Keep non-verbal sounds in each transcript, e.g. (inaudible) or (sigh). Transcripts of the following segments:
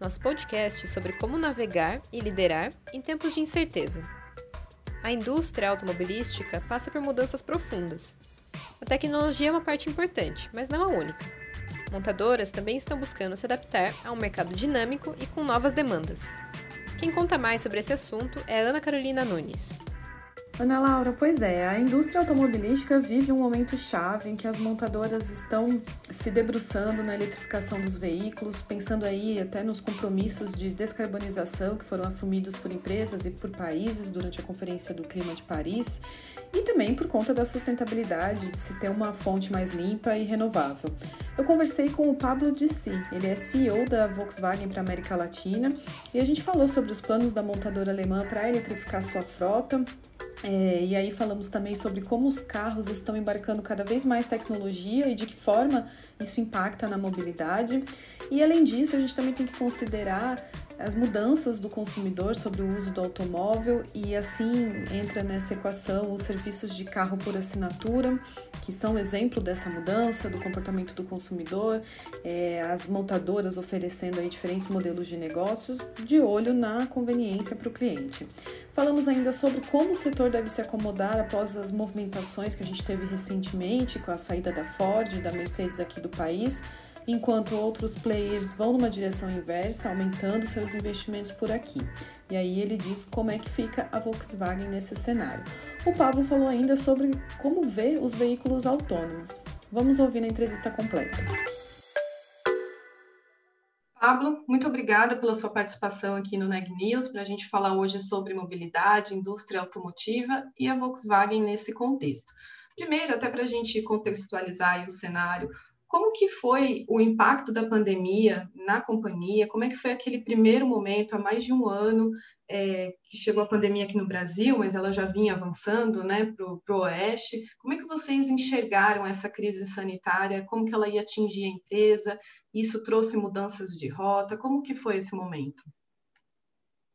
nosso podcast sobre como navegar e liderar em tempos de incerteza. A indústria automobilística passa por mudanças profundas. A tecnologia é uma parte importante, mas não a única. Montadoras também estão buscando se adaptar a um mercado dinâmico e com novas demandas. Quem conta mais sobre esse assunto é Ana Carolina Nunes. Ana Laura, pois é, a indústria automobilística vive um momento chave em que as montadoras estão se debruçando na eletrificação dos veículos, pensando aí até nos compromissos de descarbonização que foram assumidos por empresas e por países durante a Conferência do Clima de Paris, e também por conta da sustentabilidade de se ter uma fonte mais limpa e renovável. Eu conversei com o Pablo Dissi, ele é CEO da Volkswagen para a América Latina, e a gente falou sobre os planos da montadora alemã para eletrificar sua frota é, e aí falamos também sobre como os carros estão embarcando cada vez mais tecnologia e de que forma isso impacta na mobilidade. E além disso, a gente também tem que considerar as mudanças do consumidor sobre o uso do automóvel e assim entra nessa equação os serviços de carro por assinatura, que são exemplo dessa mudança do comportamento do consumidor, é, as montadoras oferecendo aí diferentes modelos de negócios de olho na conveniência para o cliente. Falamos ainda sobre como o setor deve se acomodar após as movimentações que a gente teve recentemente com a saída da Ford da Mercedes aqui do país enquanto outros players vão numa direção inversa, aumentando seus investimentos por aqui. E aí ele diz como é que fica a Volkswagen nesse cenário. O Pablo falou ainda sobre como vê os veículos autônomos. Vamos ouvir na entrevista completa. Pablo, muito obrigada pela sua participação aqui no Neg News para a gente falar hoje sobre mobilidade, indústria automotiva e a Volkswagen nesse contexto. Primeiro, até para a gente contextualizar o cenário, como que foi o impacto da pandemia na companhia? Como é que foi aquele primeiro momento, há mais de um ano, é, que chegou a pandemia aqui no Brasil, mas ela já vinha avançando né, para o Oeste? Como é que vocês enxergaram essa crise sanitária? Como que ela ia atingir a empresa? Isso trouxe mudanças de rota? Como que foi esse momento?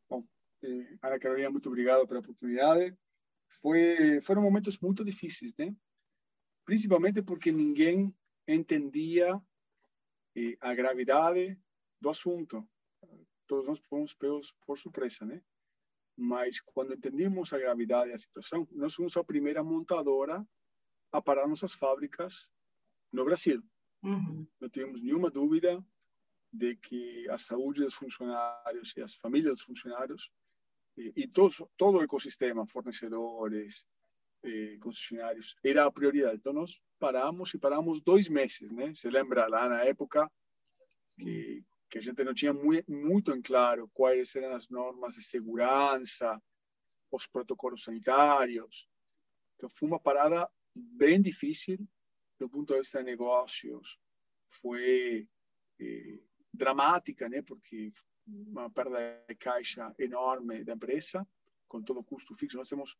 Bom, eh, Ana Carolina, muito obrigado pela oportunidade. Foi, foram momentos muito difíceis, né? Principalmente porque ninguém entendia eh, a gravidade do assunto. Todos nós fomos pegos por surpresa, né? Mas quando entendimos a gravidade da situação, nós fomos a primeira montadora a parar nossas fábricas no Brasil. Uhum. Não tivemos nenhuma dúvida de que a saúde dos funcionários e as famílias dos funcionários e, e todos, todo o ecossistema, fornecedores, eh, concessionários, era a prioridade. Então, nós paramos e paramos dois meses, né? Se lembra lá na época que, que a gente não tinha muito, muito em claro quais eram as normas de segurança, os protocolos sanitários. Então, foi uma parada bem difícil do ponto de vista de negócios. Foi eh, dramática, né? Porque uma perda de caixa enorme da empresa, com todo o custo fixo. Nós temos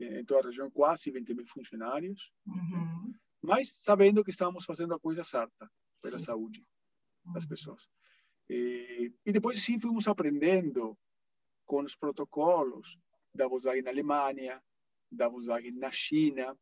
em toda a região quase 20 mil funcionários, uhum. mas sabendo que estávamos fazendo a coisa certa pela sim. saúde das pessoas. E, e, depois sim fomos aprendendo com os protocolos da Volkswagen na Alemanha, da Volkswagen na China,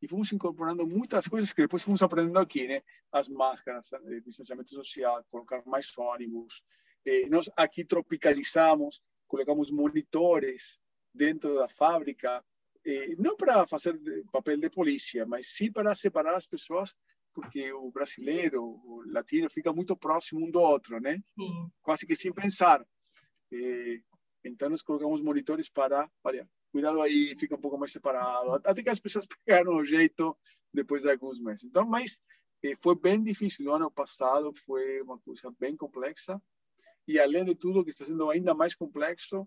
e fomos incorporando muitas coisas que depois fomos aprendendo aqui, né? As máscaras, eh, distanciamento social, colocar mais ônibus. Eh, nós aqui tropicalizamos, colocamos monitores dentro da fábrica eh, não para fazer papel de polícia, mas sim para separar as pessoas, porque o brasileiro, o latino, fica muito próximo um do outro, né? Sim. Quase que sem pensar. Eh, então, nós colocamos monitores para, olha, cuidado aí, fica um pouco mais separado, até que as pessoas (laughs) pegaram o jeito depois de alguns meses. Então, mas eh, foi bem difícil. No ano passado foi uma coisa bem complexa. E, além de tudo, que está sendo ainda mais complexo,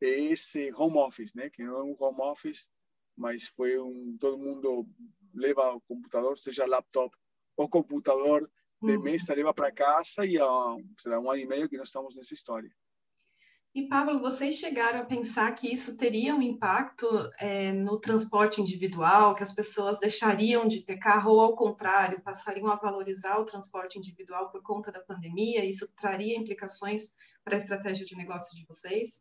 esse home office, né? Que não é um home office, mas foi um todo mundo leva o computador, seja laptop ou computador de uhum. mesa, leva para casa e há sei lá, um ano e meio que nós estamos nessa história. E, Pablo, vocês chegaram a pensar que isso teria um impacto é, no transporte individual, que as pessoas deixariam de ter carro ou, ao contrário, passariam a valorizar o transporte individual por conta da pandemia? Isso traria implicações para a estratégia de negócio de vocês?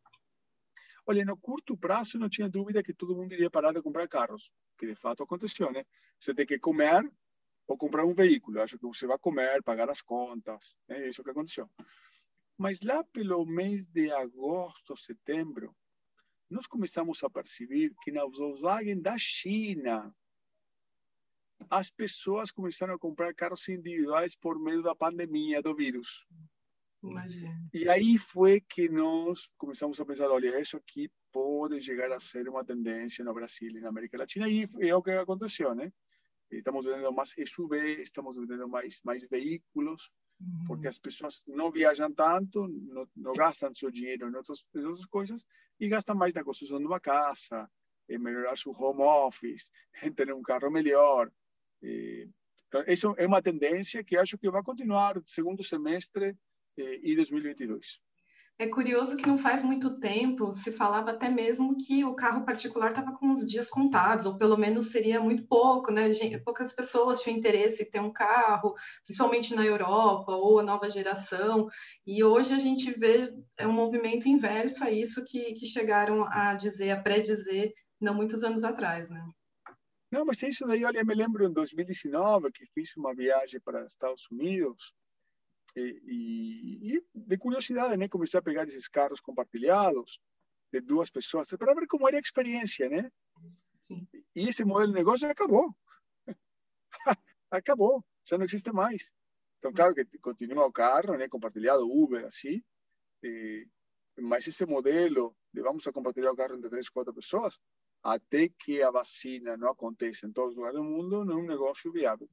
Olha, no curto prazo não tinha dúvida que todo mundo iria parar de comprar carros, que de fato aconteceu, né? Você tem que comer ou comprar um veículo. Acho que você vai comer, pagar as contas, é isso que aconteceu. Mas lá pelo mês de agosto, setembro, nós começamos a perceber que na Volkswagen da China, as pessoas começaram a comprar carros individuais por meio da pandemia do vírus. Imagina. E aí foi que nós começamos a pensar, olha, isso aqui pode chegar a ser uma tendência no Brasil e na América Latina, e é o que aconteceu, né? Estamos vendendo mais SUV, estamos vendendo mais mais veículos, porque as pessoas não viajam tanto, não, não gastam seu dinheiro em outras, em outras coisas e gastam mais na construção de uma casa, em melhorar seu home office, em ter um carro melhor. E, então, isso é uma tendência que acho que vai continuar no segundo semestre eh, e 2022. É curioso que não faz muito tempo se falava até mesmo que o carro particular estava com os dias contados, ou pelo menos seria muito pouco, né? Poucas pessoas tinham interesse em ter um carro, principalmente na Europa ou a nova geração. E hoje a gente vê é um movimento inverso a isso que, que chegaram a dizer, a pré-dizer, não muitos anos atrás, né? Não, mas isso daí, olha, eu me lembro em 2019 que fiz uma viagem para Estados Unidos e, e, de curiosidade, né, comecei a pegar esses carros compartilhados de duas pessoas para ver como era a experiência, né? Sim. E esse modelo de negócio acabou. (laughs) acabou, já não existe mais. Então, claro que continua o carro, né, compartilhado, Uber, assim, e, mas esse modelo de vamos a compartilhar o carro entre três, quatro pessoas, até que a vacina não aconteça em todos os lugares do mundo, não é um negócio viável.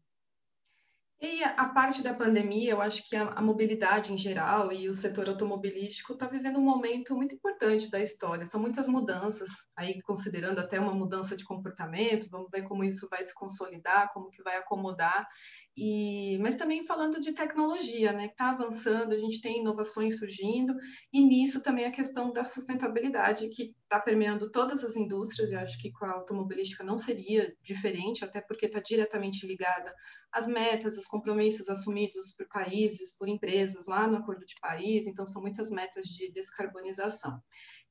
E a parte da pandemia, eu acho que a, a mobilidade em geral e o setor automobilístico está vivendo um momento muito importante da história. São muitas mudanças, aí considerando até uma mudança de comportamento. Vamos ver como isso vai se consolidar, como que vai acomodar. E, mas também falando de tecnologia, né, está avançando, a gente tem inovações surgindo, e nisso também a questão da sustentabilidade, que está permeando todas as indústrias, e acho que com a automobilística não seria diferente, até porque está diretamente ligada às metas, os compromissos assumidos por países, por empresas lá no Acordo de Paris, então são muitas metas de descarbonização.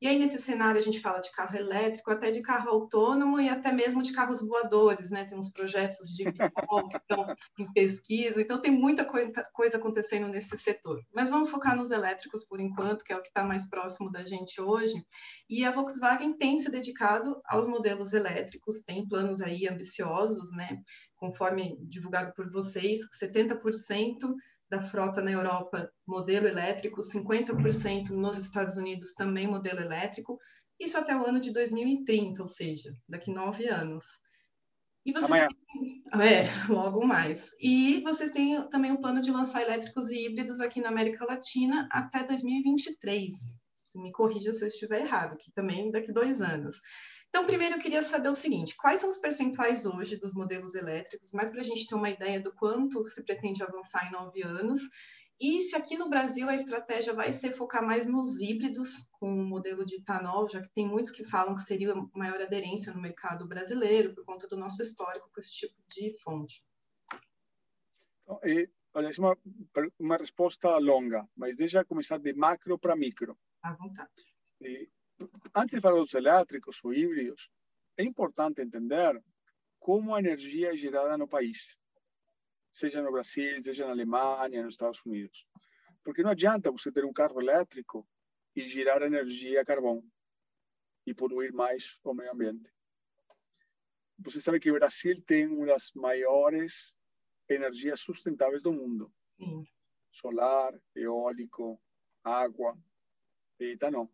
E aí, nesse cenário, a gente fala de carro elétrico, até de carro autônomo e até mesmo de carros voadores, né? Tem uns projetos de que estão em pesquisa, então tem muita coisa acontecendo nesse setor. Mas vamos focar nos elétricos por enquanto, que é o que está mais próximo da gente hoje. E a Volkswagen tem se dedicado aos modelos elétricos, tem planos aí ambiciosos, né? Conforme divulgado por vocês, 70% da frota na Europa modelo elétrico, 50% nos Estados Unidos também modelo elétrico, isso até o ano de 2030, ou seja, daqui nove anos. E vocês Amanhã. Têm... É, (laughs) logo mais. E vocês têm também o plano de lançar elétricos e híbridos aqui na América Latina até 2023. Se me corrija se eu estiver errado, que também daqui dois anos. Então, primeiro eu queria saber o seguinte: quais são os percentuais hoje dos modelos elétricos, mais para a gente ter uma ideia do quanto se pretende avançar em nove anos, e se aqui no Brasil a estratégia vai ser focar mais nos híbridos, com o modelo de etanol, já que tem muitos que falam que seria maior aderência no mercado brasileiro, por conta do nosso histórico com esse tipo de fonte. É, olha, é uma, uma resposta longa, mas deixa começar de macro para micro. À vontade. É, antes de falar dos elétricos ou híbridos, é importante entender como a energia é gerada no país, seja no Brasil, seja na Alemanha, nos Estados Unidos. Porque não adianta você ter um carro elétrico e gerar energia a carvão e poluir mais o meio ambiente. Você sabe que o Brasil tem uma das maiores energias sustentáveis do mundo. Sim. Solar, eólico, água e etanol.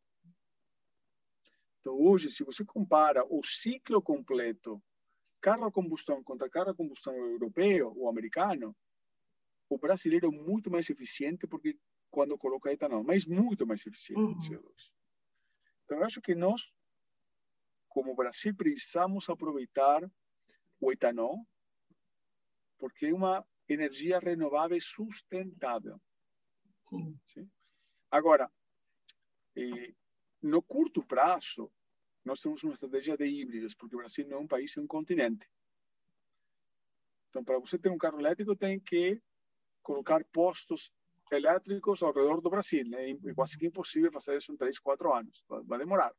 Então, hoje, se você compara o ciclo completo, carro a combustão contra carro a combustão europeu ou americano, o brasileiro é muito mais eficiente porque quando coloca etanol, mas muito mais eficiente uhum. CO2. Então, eu acho que nós, como Brasil, precisamos aproveitar o etanol porque é uma energia renovável sustentável. Sim. Sim? Agora, eh, no curto prazo, nós temos uma estratégia de híbridos, porque o Brasil não é um país, é um continente. Então, para você ter um carro elétrico, tem que colocar postos elétricos ao redor do Brasil. Né? É quase que impossível fazer isso em três, quatro anos. Vai demorar.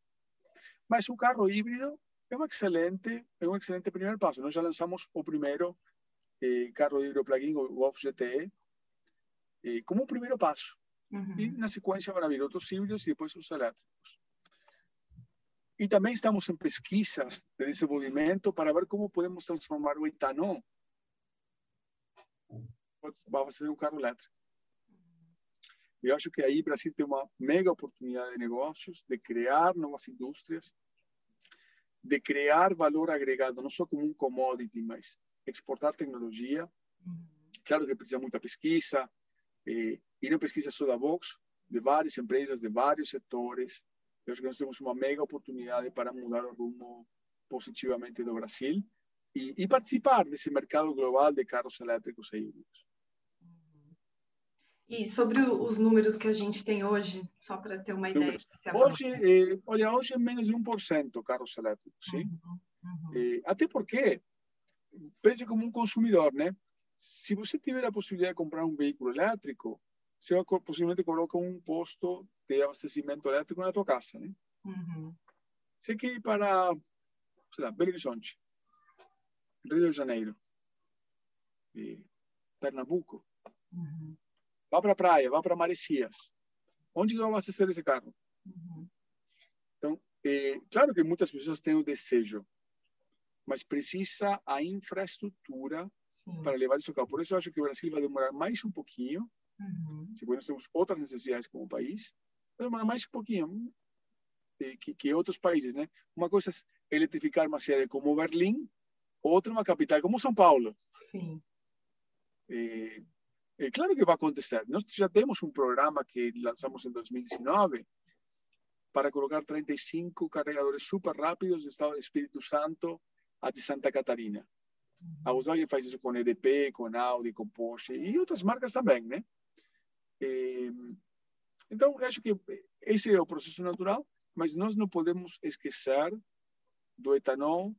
Mas o carro híbrido é um excelente, é um excelente primeiro passo. Nós já lançamos o primeiro eh, carro híbrido plug-in, o Golf GTE, eh, como um primeiro passo. Uhum. E na sequência vão vir outros híbridos e depois os elétricos. E também estamos em pesquisas de desenvolvimento para ver como podemos transformar o etanol vai ser um carro elétrico. Eu acho que aí o Brasil tem uma mega oportunidade de negócios, de criar novas indústrias, de criar valor agregado, não só como um commodity, mas exportar tecnologia. Claro que precisa muita pesquisa, eh, e não pesquisa só da Vox, de várias empresas, de vários setores. Eu acho que nós temos uma mega oportunidade para mudar o rumo positivamente do Brasil e, e participar desse mercado global de carros elétricos e híbridos. E sobre os números que a gente tem hoje, só para ter uma ideia. Hoje, eh, olha, hoje é menos de 1% carros elétricos, sim? Uhum, uhum. Eh, até porque, pense como um consumidor, né? Se você tiver a possibilidade de comprar um veículo elétrico, você possivelmente coloca um posto de abastecimento elétrico na tua casa, né? Uhum. Você quer ir para, sei lá, Belo Horizonte, Rio de Janeiro, Pernambuco, uhum. Vá para a praia, vá para Maresias. Onde vai abastecer esse carro? Uhum. Então, é, claro que muitas pessoas têm o desejo, mas precisa a infraestrutura Sim. para levar esse carro. Por isso, eu acho que o Brasil vai demorar mais um pouquinho. Uhum. Se nós temos outras necessidades como país, demorar mais um pouquinho eh, que, que outros países, né? Uma coisa é eletrificar uma cidade como Berlim, outra uma capital como São Paulo. Sim. Eh, é claro que vai acontecer. Nós já temos um programa que lançamos em 2019 para colocar 35 carregadores super rápidos do estado do Espírito Santo a de Santa Catarina. A Volkswagen faz isso com EDP, com Audi, com Porsche e outras marcas também, né? É, então, acho que esse é o processo natural, mas nós não podemos esquecer do etanol,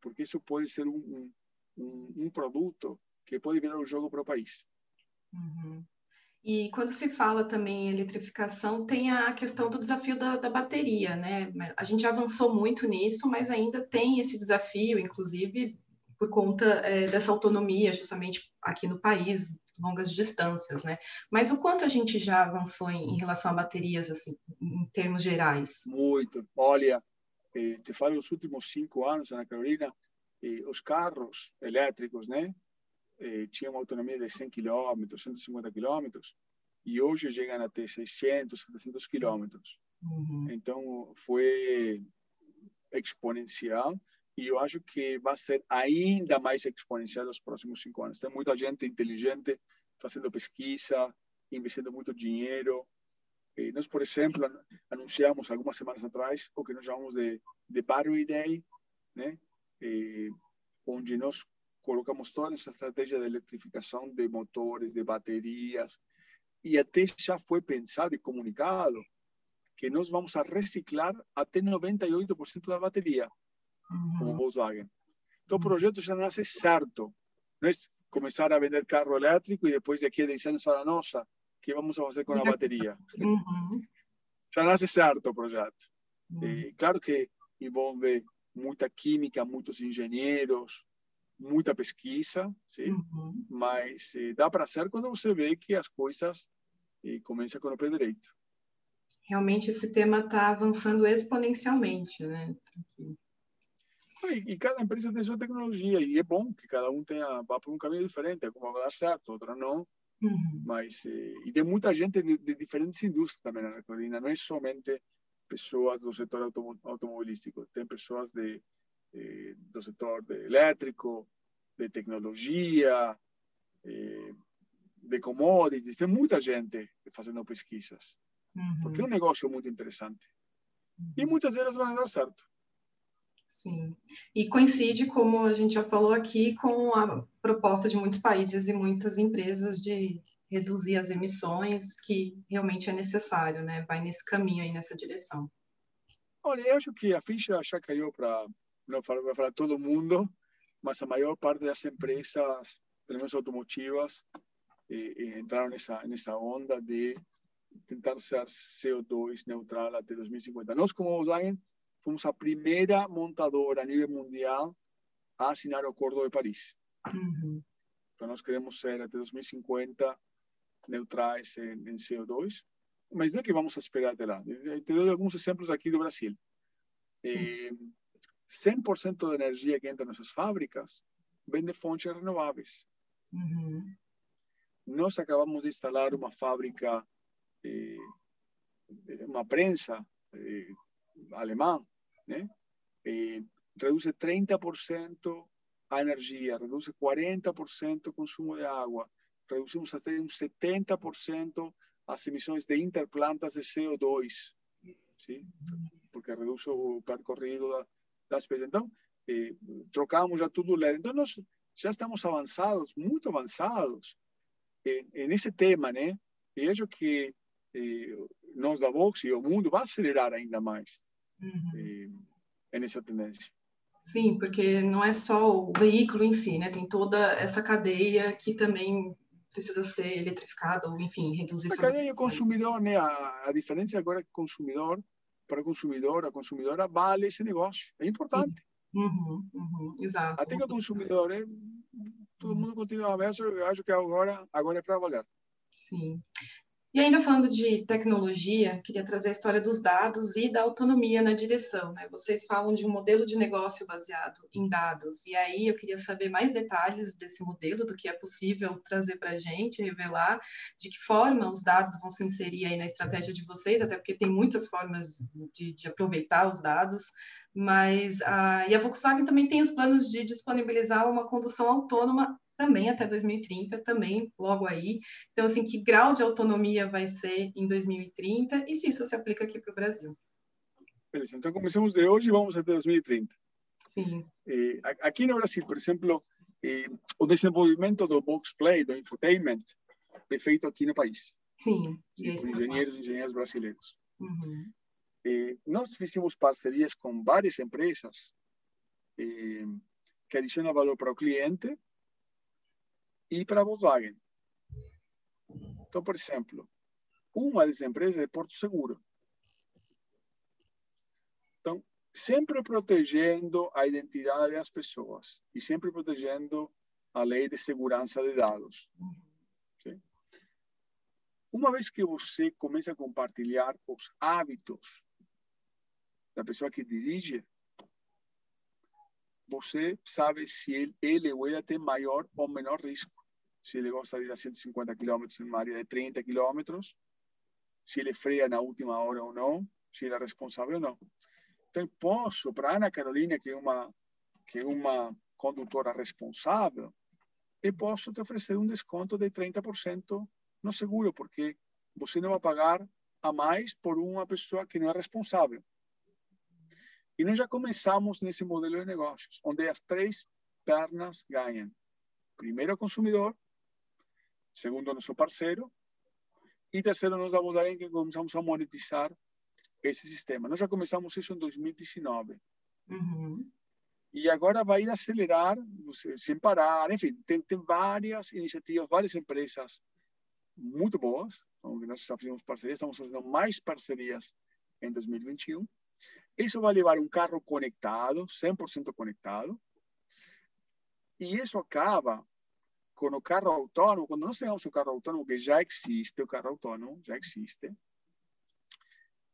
porque isso pode ser um, um, um produto que pode virar um jogo para o país. Uhum. E quando se fala também em eletrificação, tem a questão do desafio da, da, bateria, né? A gente avançou muito nisso, mas ainda tem esse desafio, inclusive por conta é, dessa autonomia, justamente aqui no país, longas distâncias, né? Mas o quanto a gente já avançou em, em relação a baterias, assim, em termos gerais? Muito. Olha, eh, te falo os últimos cinco anos, Ana Carolina, eh, os carros elétricos, né? eh, tinha uma autonomia de 100 km, 150 km, e hoje chegam até 600, 700 km. Uhum. Então, foi exponencial e eu acho que vai ser ainda mais exponencial nos próximos cinco anos. Tem muita gente inteligente fazendo pesquisa, investindo muito dinheiro. E nós, por exemplo, anunciamos algumas semanas atrás o que nós chamamos de, de Battery Day, né? E, onde nós colocamos toda essa estratégia de eletrificação de motores, de baterias, e até já foi pensado e comunicado que nós vamos a reciclar até 98% da bateria, uhum. como Volkswagen. Então, o projeto já nasce certo. Não é começar a vender carro elétrico e depois daqui a 10 anos falar, nossa, o que vamos fazer com a bateria? Uhum. (laughs) Já nasce certo o projeto. Uhum. E, claro que envolve muita química, muitos engenheiros, muita pesquisa, sim, uhum. mas eh, dá para ser quando você vê que as coisas eh, começam com o pé direito. Realmente esse tema está avançando exponencialmente, né? E, cada empresa tem sua tecnologia e é bom que cada um tenha vá por um caminho diferente, alguma vai dar certo, outra não. Uhum. Mas eh, e tem muita gente de, de diferentes indústrias também na Carolina, não é somente pessoas do setor automobilístico, tem pessoas de eh, do setor de elétrico, de tecnologia, eh, de commodities. Tem muita gente fazendo pesquisas, uhum. porque é um negócio muito interessante. Uhum. E muitas delas vão dar certo. Sim. E coincide, como a gente já falou aqui, com a proposta de muitos países e muitas empresas de reduzir as emissões, que realmente é necessário, né? Vai nesse caminho aí, nessa direção. Olha, eu acho que a ficha já caiu para, não para falar todo mundo, mas a maior parte das empresas, pelo menos automotivas, eh, eh, entraram nessa, nessa onda de tentar ser CO2 neutral até 2050. Nós, como Volkswagen, fomos a primeira montadora a nível mundial a assinar o Acordo de Paris. Uhum. Então, nós queremos ser até 2050 neutrais em, em CO2, mas não é que vamos esperar até lá. Te dou alguns exemplos aqui do Brasil. Eh, 100% da energia que entra nessas fábricas vem de fontes renováveis. Uhum. Nós acabamos de instalar uma fábrica, eh, uma prensa eh, alemã, né? Eh, reduz 30% a energia, reduz 40% o consumo de água, reduzimos até um 70% as emissões de interplantas de CO2, sim? porque reduz o percorrido da, das pessoas. Então, eh, trocamos já tudo. Então, nós já estamos avançados, muito avançados nesse tema, né? E acho que eh, nós da Vox e o mundo vai acelerar ainda mais uhum. eh, nessa tendência. Sim, porque não é só o veículo em si, né? Tem toda essa cadeia que também precisa ser eletrificada ou, enfim, reduzir... A cadeia consumidor, né? A, a diferença agora é que consumidor, para o consumidor, a consumidora vale esse negócio. É importante. Uhum, uhum, exato. Até que o consumidor, né? todo mundo continua a ver, eu acho que agora, agora é para valer. Sim. E ainda falando de tecnologia, queria trazer a história dos dados e da autonomia na direção. Né? Vocês falam de um modelo de negócio baseado em dados, e aí eu queria saber mais detalhes desse modelo, do que é possível trazer para a gente, revelar de que forma os dados vão se inserir aí na estratégia de vocês, até porque tem muitas formas de, de aproveitar os dados, mas a, e a Volkswagen também tem os planos de disponibilizar uma condução autônoma também até 2030, também logo aí. Então, assim, que grau de autonomia vai ser em 2030 e se isso se aplica aqui para o Brasil? Beleza, então começamos de hoje e vamos até 2030. Sim. Eh, aqui no Brasil, por exemplo, eh, o desenvolvimento do box play, do infotainment, é feito aqui no país. Sim. Sim por engenheiros e engenheiras brasileiros. Uhum. Eh, nós fizemos parcerias com várias empresas que adicionam valor para o cliente e para a Volkswagen. Então, por exemplo, uma das empresas é Porto Seguro. Então, sempre protegendo a identidade das pessoas e sempre protegendo a lei de segurança de dados. Sim? Uma vez que você começa a compartilhar os hábitos da pessoa que dirige, você sabe se ele, ele ou ela tem maior ou menor risco se ele gosta de ir a 150 km em uma área de 30 km, se ele freia na última hora ou não, se ele é responsável ou não. Então, posso, para Ana Carolina, que é uma, que é uma condutora responsável, eu posso te oferecer um desconto de 30% no seguro, porque você não vai pagar a mais por uma pessoa que não é responsável. E nós já começamos nesse modelo de negócios, onde as três pernas ganham. Primeiro, o consumidor, segundo nosso parceiro, e terceiro, nós vamos dar em que começamos a monetizar esse sistema. Nós já começamos isso em 2019. Uhum. E agora vai acelerar, sem parar, enfim, tem, tem várias iniciativas, várias empresas muito boas, onde nós já fizemos parcerias, estamos fazendo mais parcerias em 2021. Isso vai levar um carro conectado, 100% conectado, e isso acaba com o carro autônomo, quando nós temos o carro autônomo, que já existe, o carro autônomo já existe,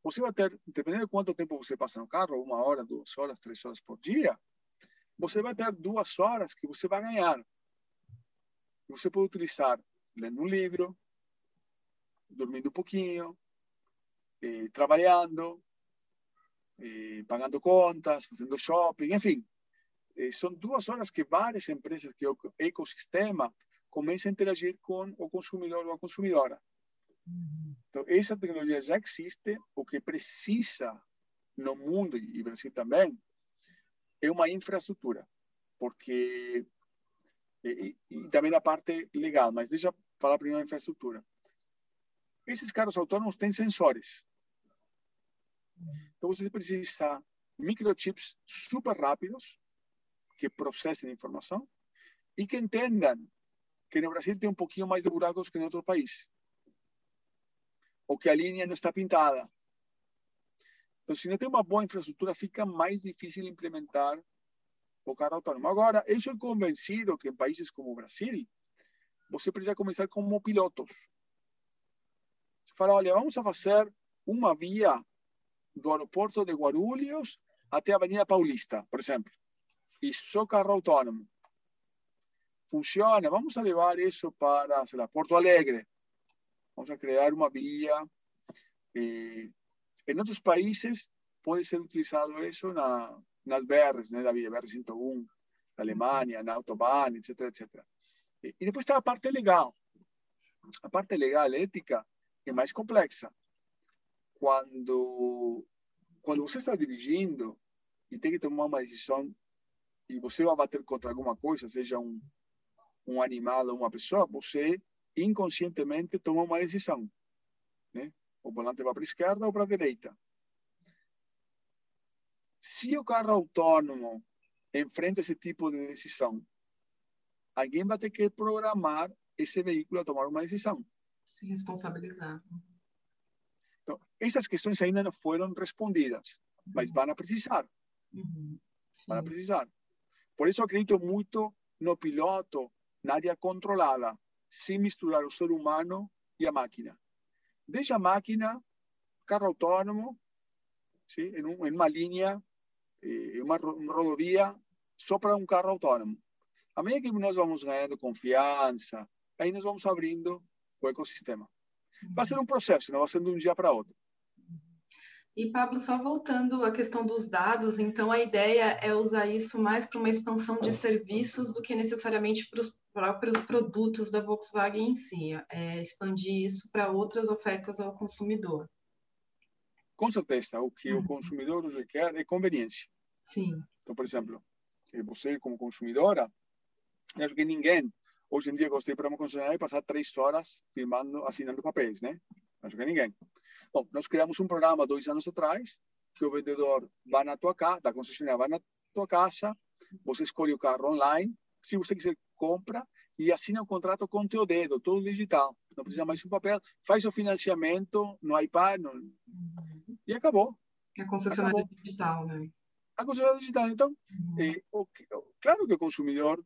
você vai ter, dependendo de quanto tempo você passa no carro, uma hora, duas horas, três horas por dia, você vai ter duas horas que você vai ganhar. Você pode utilizar lendo um livro, dormindo um pouquinho, eh, trabalhando, eh, pagando contas, fazendo shopping, enfim, são duas horas que várias empresas, que o ecossistema, começa a interagir com o consumidor ou a consumidora. Então, essa tecnologia já existe. O que precisa no mundo, e Brasil também, é uma infraestrutura. Porque. E, e também a parte legal, mas deixa eu falar primeiro a infraestrutura. Esses carros autônomos têm sensores. Então você precisa microchips super rápidos que processem informação e que entendam que no Brasil tem um pouquinho mais de buracos que em outro país. Ou que a linha não está pintada. Então, se não tem uma boa infraestrutura, fica mais difícil implementar o carro autônomo. Agora, eu sou convencido que em países como o Brasil, você precisa começar como pilotos. Você fala, olha, vamos fazer uma via do aeroporto de Guarulhos até a Avenida Paulista, por exemplo. E só carro autônomo. Funciona, vamos a levar isso para, lá, Porto Alegre. Vamos a criar uma via. Eh, em outros países, pode ser utilizado isso na, nas BRs, né, da via BR-101, na Alemanha, na Autobahn, etc, etc. E, e depois está a parte legal. A parte legal, ética, é mais complexa. Quando, quando você está dirigindo e tem que tomar uma decisão e você vai bater contra alguma coisa, seja um, um animal ou uma pessoa, você inconscientemente toma uma decisão. Né? O volante vai para a esquerda ou para a direita. Se o carro autônomo enfrenta esse tipo de decisão, alguém vai ter que programar esse veículo a tomar uma decisão. Se responsabilizar. Então, essas questões ainda não foram respondidas, mas vão precisar. Uhum. Vão precisar. Por isso acredito muito no piloto, na área controlada, sem misturar o ser humano e a máquina. Deixa a máquina, carro autônomo, sim, em, um, em uma linha, em uma rodovia, só para um carro autônomo. A medida que nós vamos ganhando confiança, aí nós vamos abrindo o ecossistema. Vai ser um processo, não vai ser de um dia para outro. E, Pablo, só voltando à questão dos dados, então a ideia é usar isso mais para uma expansão de serviços do que necessariamente para os próprios produtos da Volkswagen em si, é expandir isso para outras ofertas ao consumidor. Com certeza, o que uhum. o consumidor requer é conveniência. Sim. Então, por exemplo, você como consumidora, acho que ninguém hoje em dia gostei para uma concessionária passar três horas firmando, assinando papéis, né? Acho que ninguém. Bom, nós criamos um programa dois anos atrás que o vendedor vai na tua casa, da concessionária vai na tua casa, você escolhe o carro online, se você quiser compra e assina um contrato com teu dedo, todo digital. Não precisa mais um papel, faz o financiamento no iPad no... e acabou. É a concessionária acabou. digital, né? A concessionária digital. Então, uhum. é, o, claro que o consumidor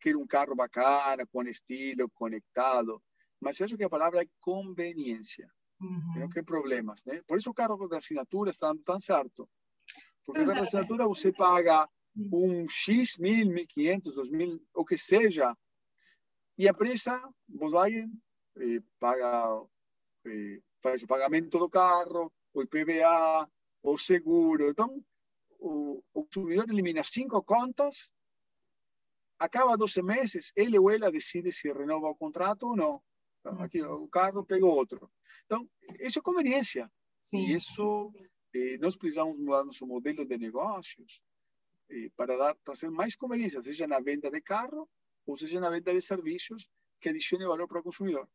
quer um carro bacana, com estilo, conectado, mas eu acho que a palavra é conveniência. Uhum. Tem problemas, né? Por isso o carro da assinatura está dando tão certo. Porque na assinatura você paga um X, mil, mil quinhentos, dois mil, o que seja, e a empresa, Volkswagen, eh, paga, eh, faz o pagamento do carro, o IPVA, o seguro. Então, o, o consumidor elimina cinco contas, acaba 12 meses, ele ou ela decide se renova o contrato ou não. Aqui, o carro pegou outro. Então, isso é conveniência. Sim. E isso, eh, nós precisamos mudar nosso modelo de negócios eh, para dar, trazer mais conveniência, seja na venda de carro ou seja na venda de serviços que adicione valor para o consumidor.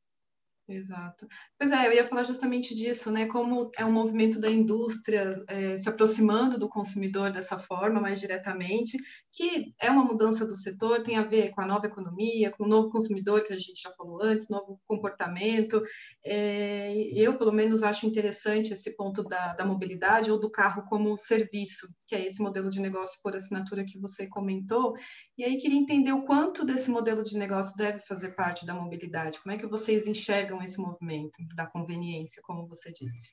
Exato. Pois é, eu ia falar justamente disso, né? Como é um movimento da indústria é, se aproximando do consumidor dessa forma, mais diretamente, que é uma mudança do setor, tem a ver com a nova economia, com o novo consumidor que a gente já falou antes, novo comportamento. É, eu, pelo menos, acho interessante esse ponto da, da mobilidade ou do carro como serviço, que é esse modelo de negócio por assinatura que você comentou. E aí queria entender o quanto desse modelo de negócio deve fazer parte da mobilidade. Como é que vocês enxergam esse movimento da conveniência, como você disse?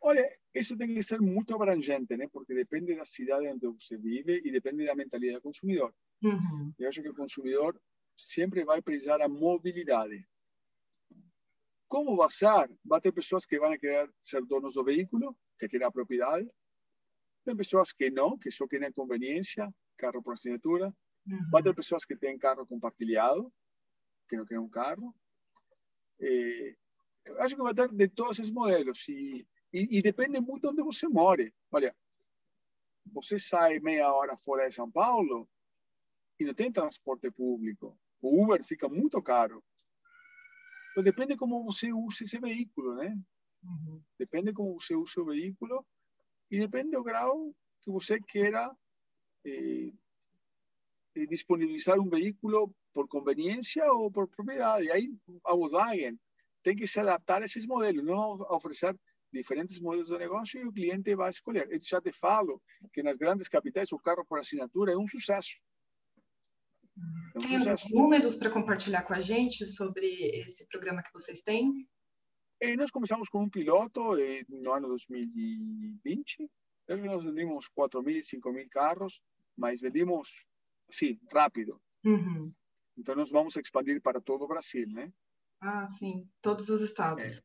Olha, isso tem que ser muito abrangente, né? Porque depende da cidade onde você vive e depende da mentalidade do consumidor. Uhum. Eu acho que o consumidor sempre vai precisar da mobilidade. Como ser? Vai ter pessoas que vão querer ser donos do veículo, que a propriedade. Tem pessoas que não, que só querem conveniência, carro por assinatura. Uhum. Vai ter pessoas que têm carro compartilhado, que não querem um carro. Eh, acho que vai ter de todos esses modelos. E, e, e depende muito onde você more. Olha, você sai meia hora fora de São Paulo e não tem transporte público. O Uber fica muito caro. Então depende como você usa esse veículo, né? Uhum. Depende como você usa o veículo. E depende do grau que você queira eh, eh, disponibilizar um veículo por conveniência ou por propriedade. E aí a Volkswagen tem que se adaptar a esses modelos, não oferecer diferentes modelos de negócio e o cliente vai escolher. Eu já te falo que nas grandes capitais o carro por assinatura é um sucesso. É um Tem sucesso. números para compartilhar com a gente sobre esse programa que vocês têm? E nós começamos com um piloto no ano 2020. Nós vendimos 4 mil, 5 mil carros, mas vendimos, sim, rápido. Uhum. Então, nós vamos expandir para todo o Brasil, né? Ah, sim, todos os estados.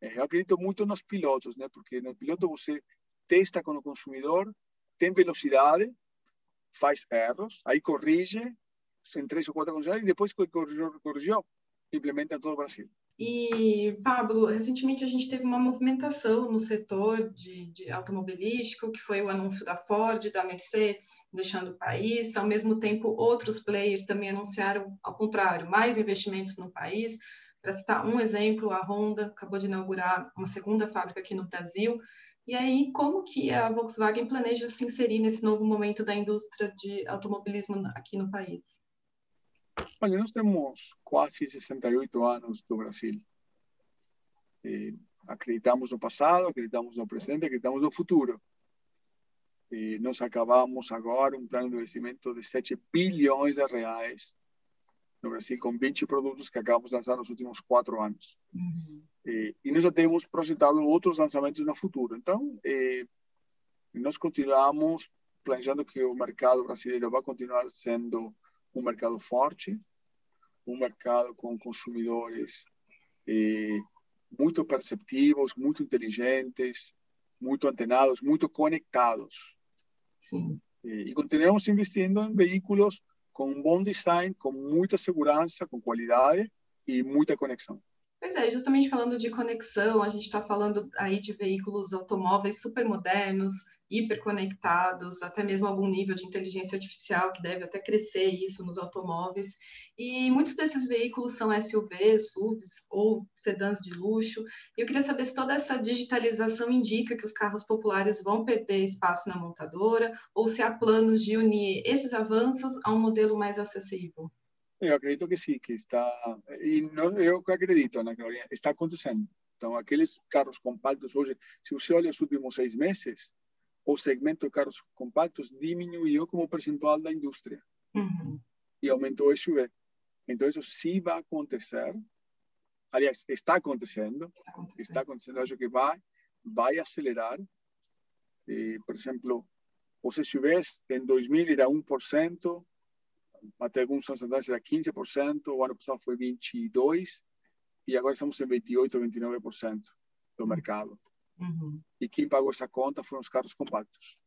É. Eu acredito muito nos pilotos, né? Porque no piloto você testa com o consumidor, tem velocidade, faz erros, aí corrige em três ou quatro consumidores e depois que corrigiu implementa em todo o Brasil. E, Pablo, recentemente a gente teve uma movimentação no setor de, de, automobilístico, que foi o anúncio da Ford, da Mercedes, deixando o país. Ao mesmo tempo, outros players também anunciaram, ao contrário, mais investimentos no país. Para citar um exemplo, a Honda acabou de inaugurar uma segunda fábrica aqui no Brasil. E aí, como que a Volkswagen planeja se inserir nesse novo momento da indústria de automobilismo aqui no país? Olha, nós temos quase 68 anos do Brasil. E acreditamos no passado, acreditamos no presente, acreditamos no futuro. E nós acabamos agora um plano de investimento de 7 bilhões de reais no Brasil, com 20 produtos que acabamos de lançar nos últimos quatro anos. Uhum. E, e, nós já temos projetado outros lançamentos no futuro. Então, nós continuamos planejando que o mercado brasileiro vai continuar sendo um mercado forte, um mercado com consumidores eh, muito perceptivos, muito inteligentes, muito antenados, muito conectados. Sim. E, e continuamos investindo em veículos com um bom design, com muita segurança, com qualidade e muita conexão. Pois é, justamente falando de conexão, a gente está falando aí de veículos automóveis super modernos, hiperconectados, até mesmo algum nível de inteligência artificial que deve até crescer isso nos automóveis. E muitos desses veículos são SUVs, SUVs ou sedãs de luxo. E eu queria saber se toda essa digitalização indica que os carros populares vão perder espaço na montadora ou se há planos de unir esses avanços a um modelo mais acessível. Eu acredito que sim, que está e não eu acredito, Ana Carolina, está acontecendo. Então, aqueles carros compactos hoje, se você olha os últimos seis meses, o segmento de carros compactos diminuiu como percentual da indústria uhum. e aumentou o SUV. Então, isso sim vai acontecer. Aliás, está acontecendo. Está acontecendo. Está acontecendo. Acho que vai, vai acelerar. E, por exemplo, os SUVs em 2000 era 1%, até alguns anos atrás era 15%, o ano passado foi 22%, e agora estamos em 28%, 29% do mercado. Uhum. E quem pagou essa conta foram os carros compactos.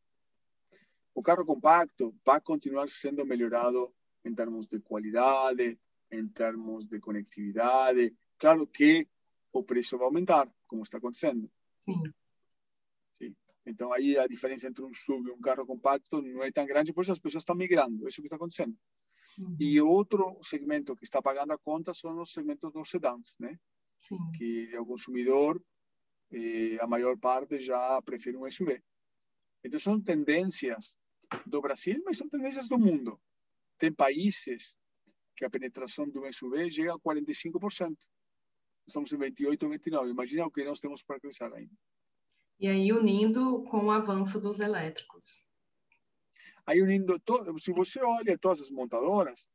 O carro compacto vai continuar sendo melhorado em termos de qualidade, em termos de conectividade. Claro que o preço vai aumentar, como está acontecendo. Sim. Sim. Então, aí a diferença entre um SUV e um carro compacto não é tão grande, por isso as pessoas estão migrando. É isso que está acontecendo. Uhum. E outro segmento que está pagando a conta são os segmentos dos sedãs, né? Sim. Que o consumidor eh, a maior parte já prefere um SUV. Então, são tendências do Brasil, mas são tendências do mundo. Tem países que a penetração do SUV chega a 45%. Estamos em 28 ou 29. Imagina o que nós temos para crescer ainda. E aí, unindo com o avanço dos elétricos. Aí, unindo, se você olha todas as montadoras,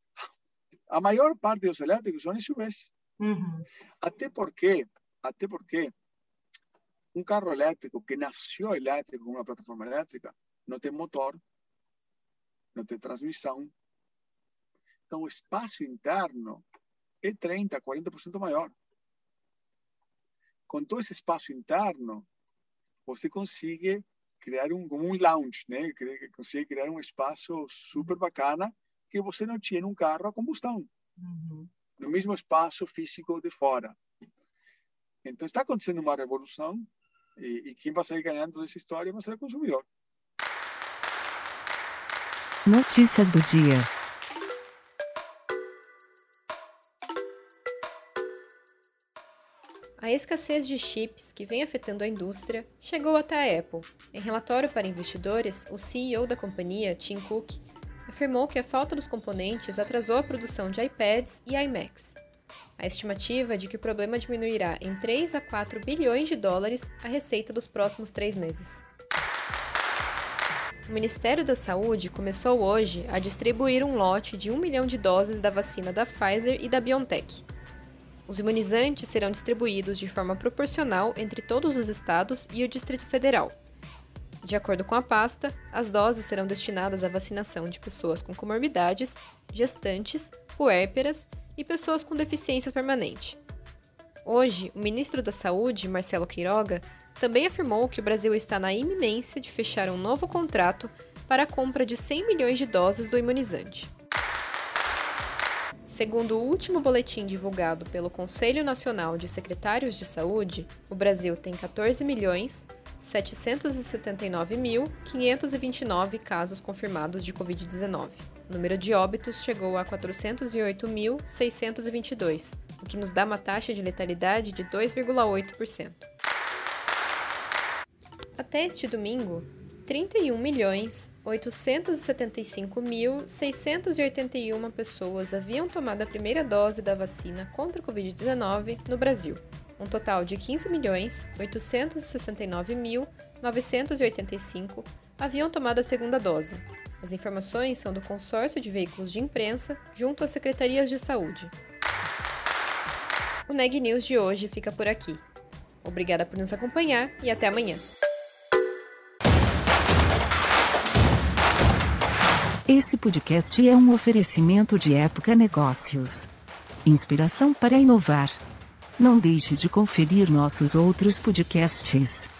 a maior parte dos elétricos são SUVs. Uhum. Até porque, até porque um carro elétrico que nasceu elétrico, com uma plataforma elétrica, não tem motor, não tem transmissão. Então, o espaço interno é 30%, 40% maior. Com todo esse espaço interno, você consegue criar um, um lounge, né? Consegue criar um espaço super bacana que você não tinha num carro a combustão. Uhum. No mesmo espaço físico de fora. Então, está acontecendo uma revolução e, e quem vai sair ganhando dessa história vai ser o consumidor. Notícias do dia. A escassez de chips que vem afetando a indústria chegou até a Apple. Em relatório para investidores, o CEO da companhia, Tim Cook, afirmou que a falta dos componentes atrasou a produção de iPads e iMacs. A estimativa é de que o problema diminuirá em 3 a 4 bilhões de dólares a receita dos próximos três meses. O Ministério da Saúde começou hoje a distribuir um lote de 1 milhão de doses da vacina da Pfizer e da BioNTech. Os imunizantes serão distribuídos de forma proporcional entre todos os estados e o Distrito Federal. De acordo com a pasta, as doses serão destinadas à vacinação de pessoas com comorbidades, gestantes, puérperas e pessoas com deficiência permanente. Hoje, o ministro da Saúde, Marcelo Queiroga, também afirmou que o Brasil está na iminência de fechar um novo contrato para a compra de 100 milhões de doses do imunizante. Segundo o último boletim divulgado pelo Conselho Nacional de Secretários de Saúde, o Brasil tem 14 milhões 779.529 casos confirmados de Covid-19. O número de óbitos chegou a 408.622, o que nos dá uma taxa de letalidade de 2,8%. Até este domingo, 31 milhões 875.681 pessoas haviam tomado a primeira dose da vacina contra a Covid-19 no Brasil. Um total de 15 milhões 869.985 haviam tomado a segunda dose. As informações são do consórcio de veículos de imprensa junto às secretarias de saúde. O Neg News de hoje fica por aqui. Obrigada por nos acompanhar e até amanhã. Esse podcast é um oferecimento de Época Negócios. Inspiração para inovar. Não deixe de conferir nossos outros podcasts.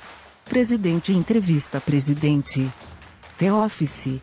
Presidente Entrevista Presidente. The Office.